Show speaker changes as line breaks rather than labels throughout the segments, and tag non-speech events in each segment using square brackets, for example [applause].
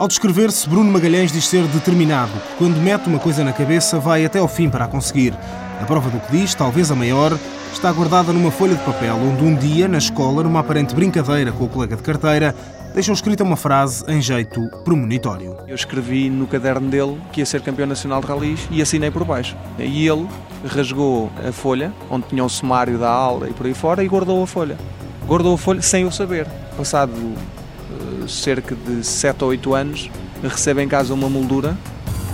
Ao descrever-se, Bruno Magalhães diz ser determinado. Quando mete uma coisa na cabeça, vai até ao fim para a conseguir. A prova do que diz, talvez a maior, está guardada numa folha de papel, onde um dia, na escola, numa aparente brincadeira com o colega de carteira, deixou escrita uma frase em jeito premonitório.
Eu escrevi no caderno dele que ia ser campeão nacional de ralis e assinei por baixo. E ele rasgou a folha, onde tinha o sumário da aula e por aí fora, e guardou a folha. Guardou a folha sem eu saber. Passado cerca de 7 ou 8 anos, recebe em casa uma moldura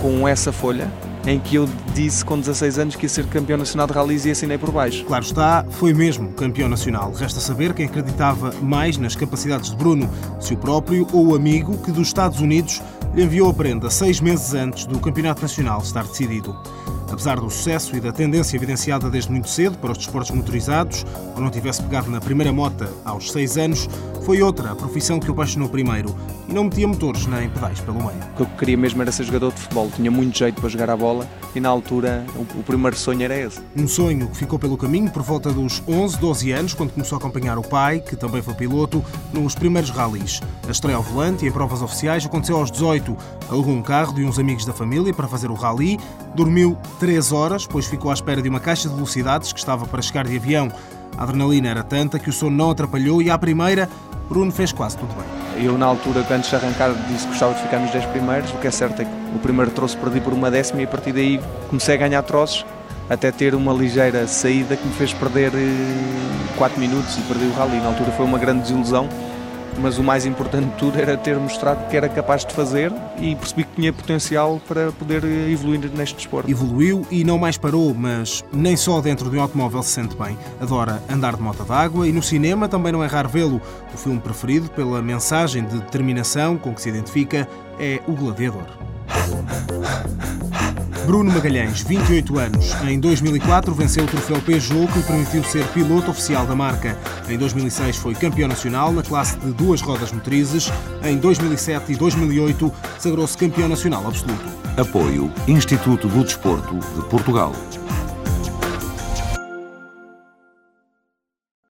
com essa folha em que eu disse com 16 anos que ia ser campeão nacional de rallies e assinei por baixo.
Claro está, foi mesmo campeão nacional. Resta saber quem acreditava mais nas capacidades de Bruno, se o próprio ou o amigo que dos Estados Unidos lhe enviou a prenda seis meses antes do campeonato nacional estar decidido. Apesar do sucesso e da tendência evidenciada desde muito cedo para os desportos motorizados, ou não tivesse pegado na primeira mota aos seis anos, foi outra a profissão que o apaixonou primeiro e não metia motores nem pedais pelo meio.
O que eu queria mesmo era ser jogador de futebol, tinha muito jeito para jogar a bola e na altura o primeiro sonho era esse.
Um sonho que ficou pelo caminho por volta dos 11, 12 anos, quando começou a acompanhar o pai, que também foi piloto, nos primeiros rallies. A estreia ao volante e em provas oficiais aconteceu aos 18. Alugou um carro de uns amigos da família para fazer o rally, dormiu 3 horas, pois ficou à espera de uma caixa de velocidades que estava para chegar de avião. A adrenalina era tanta que o sono não atrapalhou e à primeira Bruno fez quase tudo bem.
Eu, na altura, antes de arrancar, disse que gostava de ficar nos 10 primeiros. O que é certo é que o primeiro troço perdi por uma décima e a partir daí comecei a ganhar troços até ter uma ligeira saída que me fez perder 4 eh, minutos e perdi o rally. Na altura foi uma grande desilusão mas o mais importante de tudo era ter mostrado que era capaz de fazer e percebi que tinha potencial para poder evoluir neste desporto.
Evoluiu e não mais parou, mas nem só dentro de um automóvel se sente bem. Adora andar de moto d'água e no cinema também não é raro vê-lo. O filme preferido, pela mensagem de determinação com que se identifica, é O Gladiador. [laughs] Bruno Magalhães, 28 anos. Em 2004 venceu o troféu Peugeot que lhe permitiu ser piloto oficial da marca. Em 2006 foi campeão nacional na classe de duas rodas motrizes. Em 2007 e 2008 sagrou-se campeão nacional absoluto.
Apoio Instituto do Desporto de Portugal.